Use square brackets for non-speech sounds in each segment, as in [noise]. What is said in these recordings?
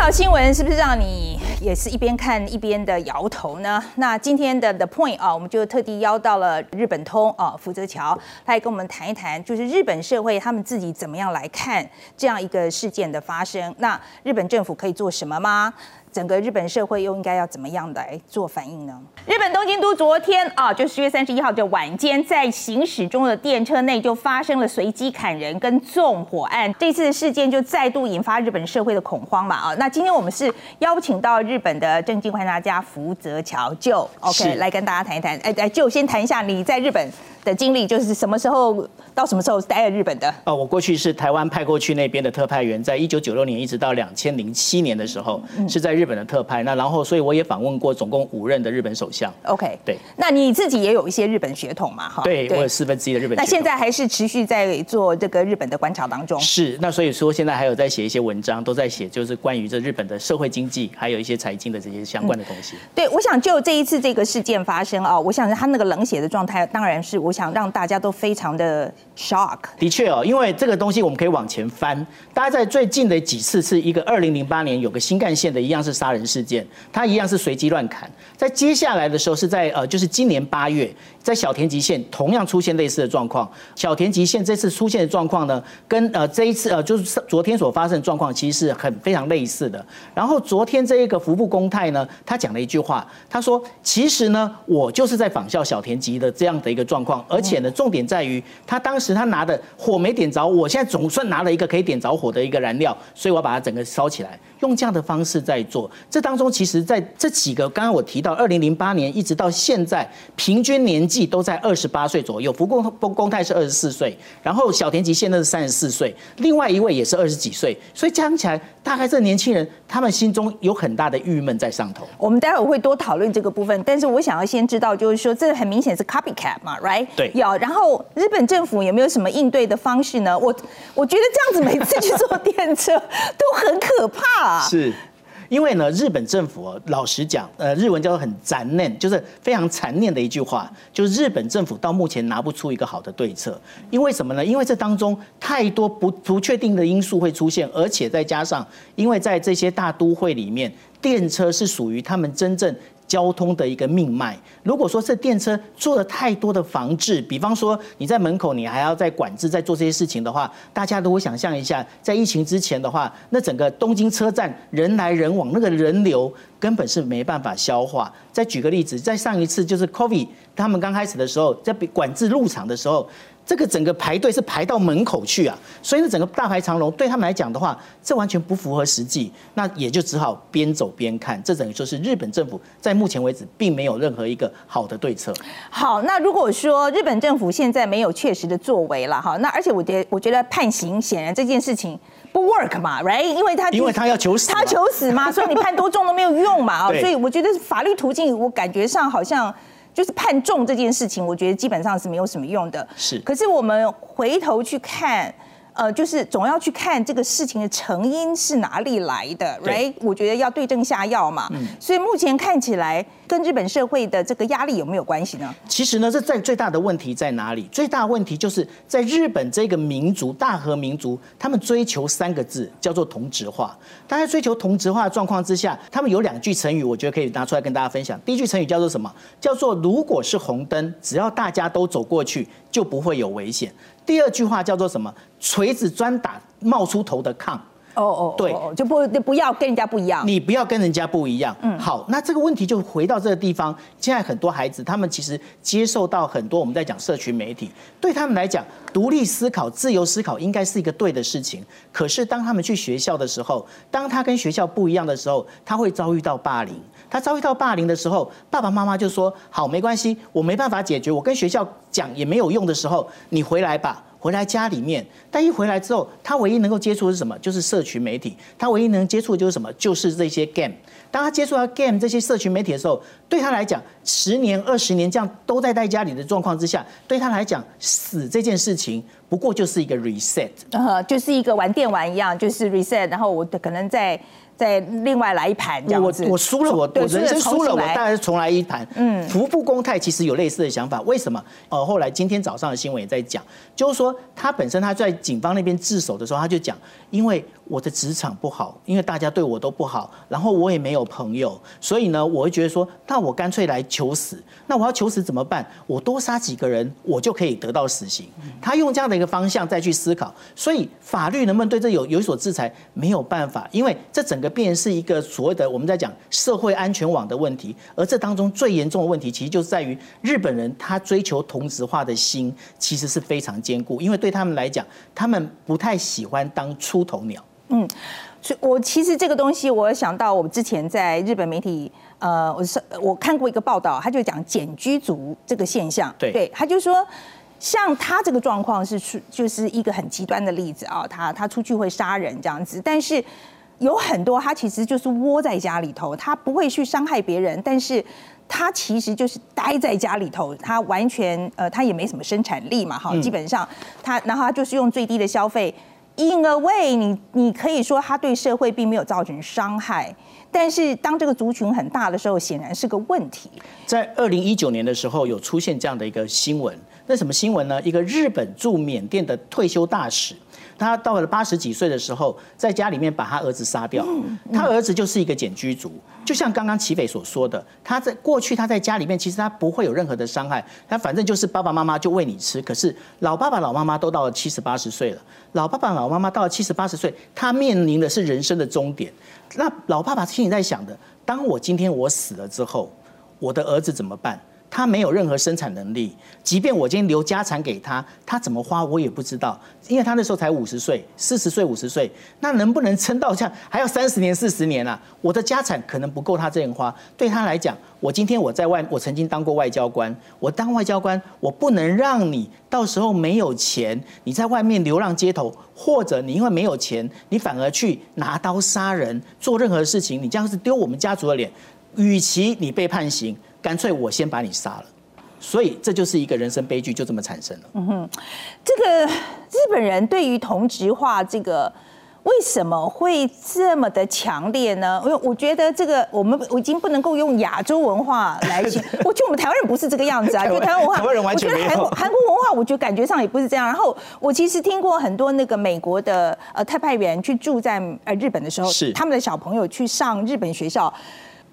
条新闻是不是让你也是一边看一边的摇头呢？那今天的 The Point 啊，我们就特地邀到了日本通啊，福泽桥，他来跟我们谈一谈，就是日本社会他们自己怎么样来看这样一个事件的发生。那日本政府可以做什么吗？整个日本社会又应该要怎么样来做反应呢？日本东京都昨天啊，就十月三十一号的晚间，在行驶中的电车内就发生了随机砍人跟纵火案。这次的事件就再度引发日本社会的恐慌嘛啊。那今天我们是邀请到日本的政经观察家福泽桥就 OK 来跟大家谈一谈。哎哎，就先谈一下你在日本的经历，就是什么时候到什么时候待在日本的？哦，我过去是台湾派过去那边的特派员，在一九九六年一直到两千零七年的时候是在。日本的特派，那然后，所以我也访问过总共五任的日本首相。OK，对。那你自己也有一些日本血统嘛？哈，对，我有四分之一的日本。那现在还是持续在做这个日本的观察当中。是，那所以说现在还有在写一些文章，都在写就是关于这日本的社会经济，还有一些财经的这些相关的东西。对，我想就这一次这个事件发生啊，我想他那个冷血的状态，当然是我想让大家都非常的 shock。的确哦，因为这个东西我们可以往前翻，大家在最近的几次是一个二零零八年有个新干线的一样是杀人事件。他一样是随机乱砍，在接下来的时候是在呃，就是今年八月，在小田急线同样出现类似的状况。小田急线这次出现的状况呢，跟呃这一次呃就是昨天所发生的状况其实是很非常类似的。然后昨天这一个服部公泰呢，他讲了一句话，他说：“其实呢，我就是在仿效小田急的这样的一个状况，而且呢，重点在于他当时他拿的火没点着，我现在总算拿了一个可以点着火的一个燃料，所以我把它整个烧起来，用这样的方式在做。这当中其实，在这几个刚刚我提到，二零零八年一直到现在，平均年纪都在二十八岁左右。福公公公泰是二十四岁，然后小田急现在是三十四岁，另外一位也是二十几岁，所以加起来，大概这年轻人他们心中有很大的郁闷在上头。我们待会会多讨论这个部分，但是我想要先知道，就是说这很明显是 copycat 嘛，right？对。有，然后日本政府有没有什么应对的方式呢？我我觉得这样子每次去坐电车 [laughs] 都很可怕啊。是。因为呢，日本政府老实讲，呃，日文叫做很残念，就是非常残念的一句话，就是日本政府到目前拿不出一个好的对策。因为什么呢？因为这当中太多不不确定的因素会出现，而且再加上，因为在这些大都会里面，电车是属于他们真正。交通的一个命脉。如果说这电车做了太多的防治，比方说你在门口你还要在管制，在做这些事情的话，大家都会想象一下，在疫情之前的话，那整个东京车站人来人往，那个人流根本是没办法消化。再举个例子，在上一次就是 COVID 他们刚开始的时候，在管制入场的时候。这个整个排队是排到门口去啊，所以呢，整个大排长龙对他们来讲的话，这完全不符合实际，那也就只好边走边看。这等于说是日本政府在目前为止并没有任何一个好的对策。好，那如果说日本政府现在没有确实的作为了哈，那而且我觉我觉得判刑显然这件事情不 work 嘛，right？因为他因为他要求死，他求死嘛，所以你判多重都没有用嘛 [laughs] 啊，所以我觉得法律途径，我感觉上好像。就是判重这件事情，我觉得基本上是没有什么用的。是，可是我们回头去看。呃，就是总要去看这个事情的成因是哪里来的，right？我觉得要对症下药嘛。嗯。所以目前看起来跟日本社会的这个压力有没有关系呢？其实呢，这在最大的问题在哪里？最大问题就是在日本这个民族大和民族，他们追求三个字叫做同质化。大家追求同质化的状况之下，他们有两句成语，我觉得可以拿出来跟大家分享。第一句成语叫做什么？叫做如果是红灯，只要大家都走过去，就不会有危险。第二句话叫做什么？锤子专打冒出头的炕。哦哦，对，就不就不要跟人家不一样。你不要跟人家不一样。嗯，好，那这个问题就回到这个地方。现在很多孩子，他们其实接受到很多我们在讲社群媒体，对他们来讲，独立思考、自由思考应该是一个对的事情。可是当他们去学校的时候，当他跟学校不一样的时候，他会遭遇到霸凌。他遭遇到霸凌的时候，爸爸妈妈就说：“好，没关系，我没办法解决，我跟学校讲也没有用的时候，你回来吧。”回来家里面，但一回来之后，他唯一能够接触的是什么？就是社群媒体。他唯一能接触的就是什么？就是这些 game。当他接触到 game 这些社群媒体的时候，对他来讲，十年、二十年这样都在待家里的状况之下，对他来讲，死这件事情不过就是一个 reset，呃，就是一个玩电玩一样，就是 reset，然后我可能再。再另外来一盘这样子，我我输了，我我人生输了，我当然重来一盘。嗯，服部公泰其实有类似的想法，为什么？呃，后来今天早上的新闻也在讲，就是说他本身他在警方那边自首的时候，他就讲，因为我的职场不好，因为大家对我都不好，然后我也没有朋友，所以呢，我会觉得说，那我干脆来求死。那我要求死怎么办？我多杀几个人，我就可以得到死刑。他用这样的一个方向再去思考，所以法律能不能对这有有所制裁？没有办法，因为这整个。变是一个所谓的我们在讲社会安全网的问题，而这当中最严重的问题，其实就是在于日本人他追求同质化的心其实是非常坚固，因为对他们来讲，他们不太喜欢当出头鸟。嗯，所以我其实这个东西，我想到我们之前在日本媒体，呃，我是我看过一个报道，他就讲简居族这个现象，对，他就说，像他这个状况是出就是一个很极端的例子啊，他他出去会杀人这样子，但是。有很多，他其实就是窝在家里头，他不会去伤害别人，但是他其实就是待在家里头，他完全呃，他也没什么生产力嘛，哈，基本上他，然后他就是用最低的消费，in a way，你你可以说他对社会并没有造成伤害，但是当这个族群很大的时候，显然是个问题。在二零一九年的时候，有出现这样的一个新闻，那什么新闻呢？一个日本驻缅甸的退休大使。他到了八十几岁的时候，在家里面把他儿子杀掉。他儿子就是一个简居族，就像刚刚齐斐所说的，他在过去他在家里面其实他不会有任何的伤害，他反正就是爸爸妈妈就喂你吃。可是老爸爸老妈妈都到了七十八十岁了，老爸爸老妈妈到了七十八十岁，他面临的是人生的终点。那老爸爸心里在想的，当我今天我死了之后，我的儿子怎么办？他没有任何生产能力，即便我今天留家产给他，他怎么花我也不知道，因为他那时候才五十岁、四十岁、五十岁，那能不能撑到这样还要三十年、四十年啊？我的家产可能不够他这样花。对他来讲，我今天我在外，我曾经当过外交官，我当外交官，我不能让你到时候没有钱，你在外面流浪街头，或者你因为没有钱，你反而去拿刀杀人，做任何事情，你这样是丢我们家族的脸。与其你被判刑。干脆我先把你杀了，所以这就是一个人生悲剧，就这么产生了。嗯哼，这个日本人对于同质化这个为什么会这么的强烈呢？因为我觉得这个我们我已经不能够用亚洲文化来形我觉得我们台湾人不是这个样子啊，[laughs] 就台湾文化，台湾人完全没有。韩国韩国文化，我觉得感觉上也不是这样。然后我其实听过很多那个美国的呃特派员去住在呃日本的时候，是他们的小朋友去上日本学校。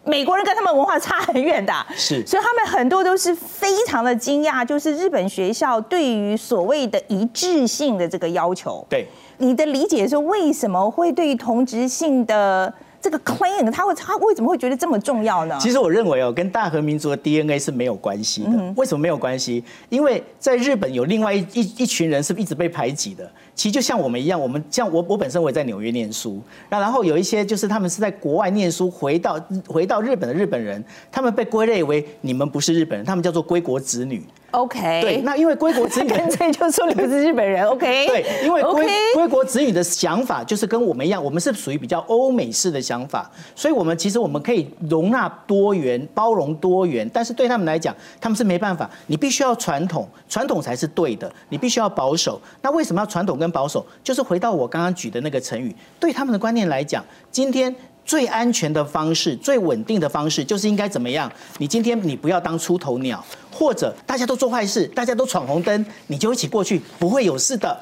美国人跟他们文化差很远的，是，所以他们很多都是非常的惊讶，就是日本学校对于所谓的一致性的这个要求。对，你的理解是为什么会对同质性的？这个 claim 他会他为什么会觉得这么重要呢？其实我认为哦，跟大和民族的 DNA 是没有关系的。为什么没有关系？因为在日本有另外一一一群人是一直被排挤的。其实就像我们一样，我们像我我本身我也在纽约念书，那然后有一些就是他们是在国外念书回到回到日本的日本人，他们被归类为你们不是日本人，他们叫做归国子女。OK，对，那因为归国子女 [laughs] 干脆就说你不是日本人。[laughs] OK，对，因为归归国子女的想法就是跟我们一样，我们是属于比较欧美式的想法，所以我们其实我们可以容纳多元、包容多元，但是对他们来讲，他们是没办法，你必须要传统，传统才是对的，你必须要保守。那为什么要传统跟保守？就是回到我刚刚举的那个成语，对他们的观念来讲，今天。最安全的方式，最稳定的方式，就是应该怎么样？你今天你不要当出头鸟，或者大家都做坏事，大家都闯红灯，你就一起过去，不会有事的。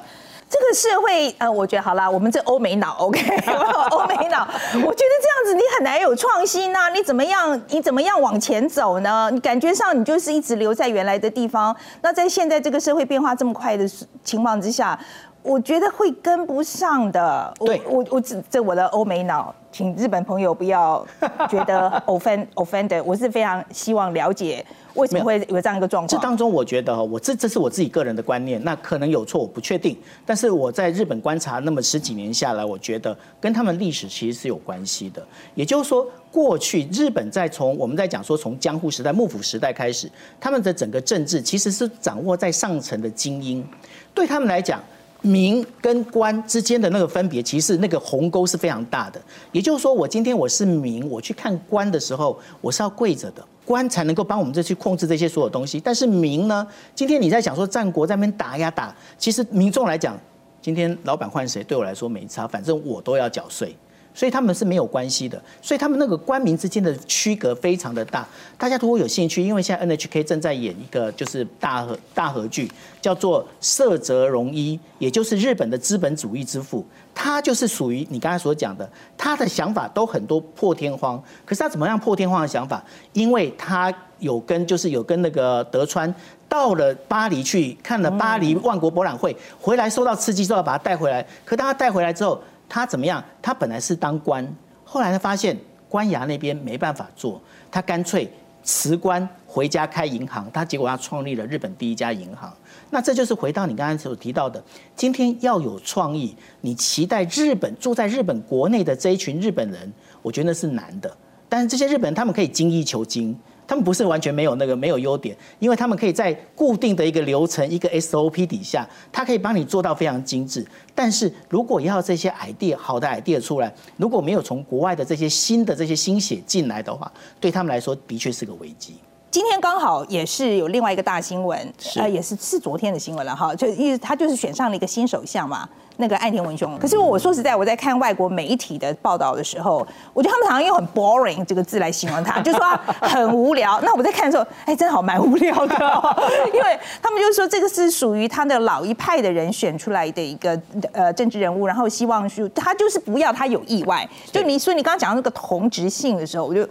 这个社会，呃，我觉得好啦，我们这欧美脑，OK，[laughs] 欧美脑，我觉得这样子你很难有创新呐。你怎么样？你怎么样往前走呢？你感觉上你就是一直留在原来的地方。那在现在这个社会变化这么快的情况之下。我觉得会跟不上的。对，我我只这我的欧美脑，请日本朋友不要觉得 [laughs] offend offend。我是非常希望了解为什么会有这样一个状况。这当中，我觉得我这这是我自己个人的观念，那可能有错，我不确定。但是我在日本观察那么十几年下来，我觉得跟他们历史其实是有关系的。也就是说，过去日本在从我们在讲说从江户时代、幕府时代开始，他们的整个政治其实是掌握在上层的精英，对他们来讲。民跟官之间的那个分别，其实那个鸿沟是非常大的。也就是说，我今天我是民，我去看官的时候，我是要跪着的，官才能够帮我们这去控制这些所有东西。但是民呢，今天你在想说战国在那边打呀打，其实民众来讲，今天老板换谁对我来说没差，反正我都要缴税。所以他们是没有关系的，所以他们那个官民之间的区隔非常的大。大家如果有兴趣，因为现在 NHK 正在演一个就是大和大和剧，叫做色泽荣一，也就是日本的资本主义之父。他就是属于你刚才所讲的，他的想法都很多破天荒。可是他怎么样破天荒的想法？因为他有跟就是有跟那个德川到了巴黎去看了巴黎万国博览会，回来受到刺激之后把他带回来。可当他带回来之后，他怎么样？他本来是当官，后来他发现官衙那边没办法做，他干脆辞官回家开银行。他结果他创立了日本第一家银行。那这就是回到你刚才所提到的，今天要有创意，你期待日本住在日本国内的这一群日本人，我觉得那是难的。但是这些日本人他们可以精益求精。他们不是完全没有那个没有优点，因为他们可以在固定的一个流程、一个 SOP 底下，它可以帮你做到非常精致。但是如果要这些 idea 好的 idea 出来，如果没有从国外的这些新的这些心血进来的话，对他们来说的确是个危机。今天刚好也是有另外一个大新闻，呃，也是是昨天的新闻了哈，就意思他就是选上了一个新首相嘛。那个岸田文雄，可是我说实在，我在看外国媒体的报道的时候，我觉得他们常常用很 boring 这个字来形容他，[laughs] 就说很无聊。那我在看的时候，哎，真好，蛮无聊的，[laughs] 因为他们就说这个是属于他的老一派的人选出来的一个呃政治人物，然后希望是他就是不要他有意外。就你说你刚刚讲到那个同质性的时候，我就。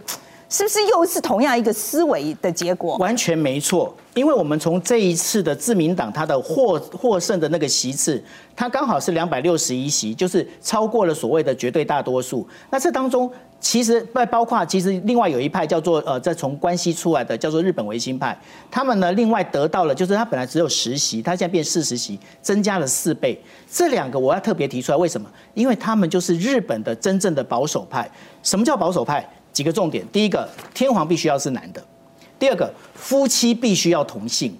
是不是又是同样一个思维的结果？完全没错，因为我们从这一次的自民党他的获获胜的那个席次，它刚好是两百六十一席，就是超过了所谓的绝对大多数。那这当中其实在包括其实另外有一派叫做呃，在从关西出来的叫做日本维新派，他们呢另外得到了就是他本来只有十席，他现在变四十席，增加了四倍。这两个我要特别提出来，为什么？因为他们就是日本的真正的保守派。什么叫保守派？几个重点，第一个，天皇必须要是男的；第二个，夫妻必须要同姓，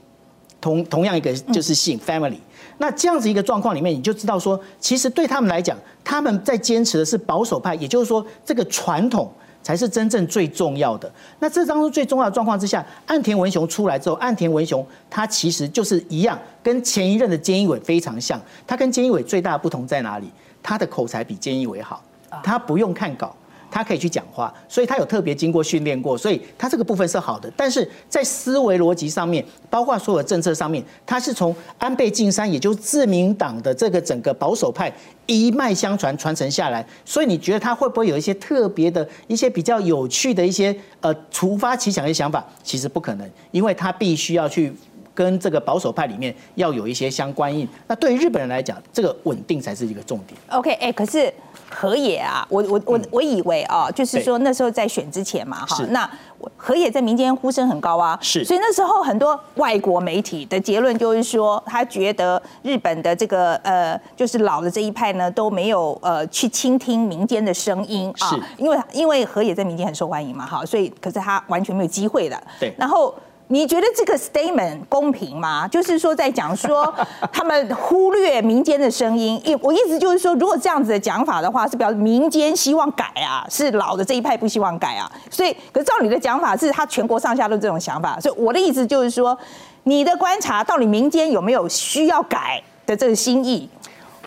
同同样一个就是姓 family。那这样子一个状况里面，你就知道说，其实对他们来讲，他们在坚持的是保守派，也就是说，这个传统才是真正最重要的。那这当中最重要的状况之下，岸田文雄出来之后，岸田文雄他其实就是一样，跟前一任的菅义伟非常像。他跟菅义伟最大的不同在哪里？他的口才比菅义伟好，他不用看稿。他可以去讲话，所以他有特别经过训练过，所以他这个部分是好的。但是在思维逻辑上面，包括所有政策上面，他是从安倍晋三，也就是自民党的这个整个保守派一脉相传传承下来。所以你觉得他会不会有一些特别的一些比较有趣的一些呃突发奇想的想法？其实不可能，因为他必须要去跟这个保守派里面要有一些相关应。那对于日本人来讲，这个稳定才是一个重点。OK，哎，可是。河野啊，我我我我以为啊，就是说那时候在选之前嘛，哈，那河野在民间呼声很高啊，是，所以那时候很多外国媒体的结论就是说，他觉得日本的这个呃，就是老的这一派呢都没有呃去倾听民间的声音啊，因为因为河野在民间很受欢迎嘛，哈，所以可是他完全没有机会的，对，然后。你觉得这个 statement 公平吗？就是说在讲说 [laughs] 他们忽略民间的声音，意我意思就是说，如果这样子的讲法的话，是表示民间希望改啊，是老的这一派不希望改啊。所以，可是照你的讲法，是他全国上下都这种想法。所以我的意思就是说，你的观察到底民间有没有需要改的这个心意？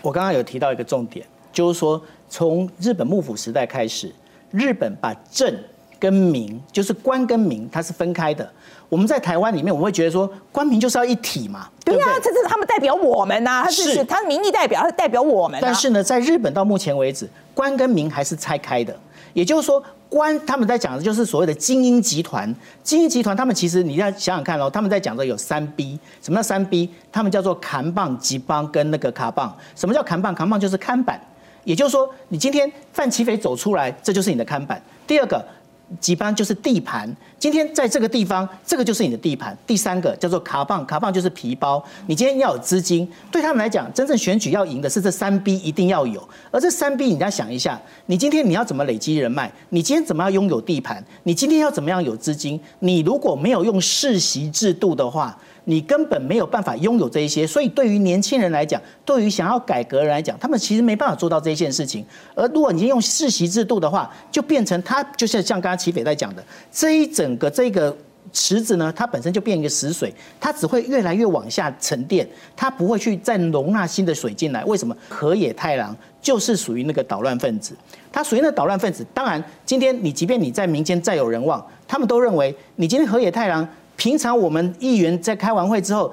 我刚刚有提到一个重点，就是说从日本幕府时代开始，日本把政跟民，就是官跟民，它是分开的。我们在台湾里面，我们会觉得说，官民就是要一体嘛。对呀，这是他们代表我们呐，他是他民意代表，他代表我们。但是呢，在日本到目前为止，官跟民还是拆开的。也就是说，官他们在讲的就是所谓的精英集团。精英集团他们其实你要想想看哦，他们在讲的有三 B。什么叫三 B？他们叫做扛棒、吉棒跟那个卡棒。什么叫扛棒？扛棒就是看板。也就是说，你今天范奇斐走出来，这就是你的看板。第二个。几班就是地盘，今天在这个地方，这个就是你的地盘。第三个叫做卡棒，卡棒就是皮包。你今天要有资金，对他们来讲，真正选举要赢的是这三 B 一定要有。而这三 B，你要想一下，你今天你要怎么累积人脉？你今天怎么样拥有地盘？你今天要怎么样有资金？你如果没有用世袭制度的话，你根本没有办法拥有这一些。所以对于年轻人来讲，对于想要改革人来讲，他们其实没办法做到这一件事情。而如果你用世袭制度的话，就变成他就是像刚刚齐斐在讲的，这一整个这个。池子呢，它本身就变一个死水，它只会越来越往下沉淀，它不会去再容纳新的水进来。为什么？河野太郎就是属于那个捣乱分子，他属于那捣乱分子。当然，今天你即便你在民间再有人望，他们都认为你今天河野太郎，平常我们议员在开完会之后。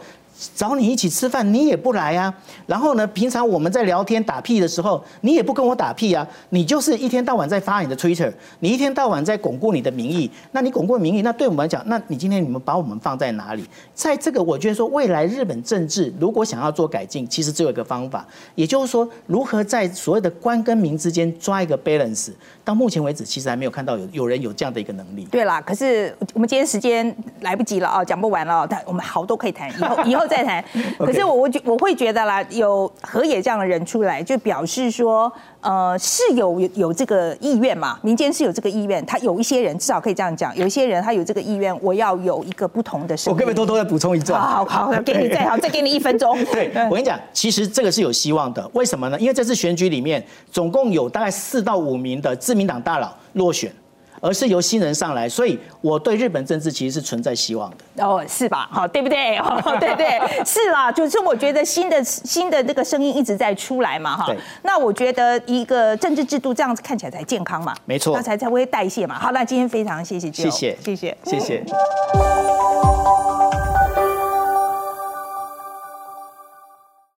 找你一起吃饭，你也不来啊。然后呢，平常我们在聊天打屁的时候，你也不跟我打屁啊。你就是一天到晚在发你的 Twitter，你一天到晚在巩固你的名义。那你巩固名义，那对我们来讲，那你今天你们把我们放在哪里？在这个，我觉得说未来日本政治如果想要做改进，其实只有一个方法，也就是说如何在所谓的官跟民之间抓一个 balance。到目前为止，其实还没有看到有有人有这样的一个能力。对啦，可是我们今天时间来不及了啊，讲不完了。但我们好多可以谈，以后以后再谈。[laughs] 可是我我觉我会觉得啦，有河野这样的人出来，就表示说，呃，是有有这个意愿嘛？民间是有这个意愿，他有一些人至少可以这样讲，有一些人他有这个意愿，我要有一个不同的生我可不可以偷偷再补充一段？好好，给你再 [laughs] 好，再给你一分钟。对，我跟你讲，其实这个是有希望的。为什么呢？因为这次选举里面，总共有大概四到五名的自民党大佬落选。而是由新人上来，所以我对日本政治其实是存在希望的。哦，是吧？好，对不对？哦 [laughs] 对对，是啦。就是我觉得新的新的这个声音一直在出来嘛，哈。那我觉得一个政治制度这样子看起来才健康嘛。没错。那才才会代谢嘛。好，那今天非常谢谢，谢谢，谢谢，谢谢。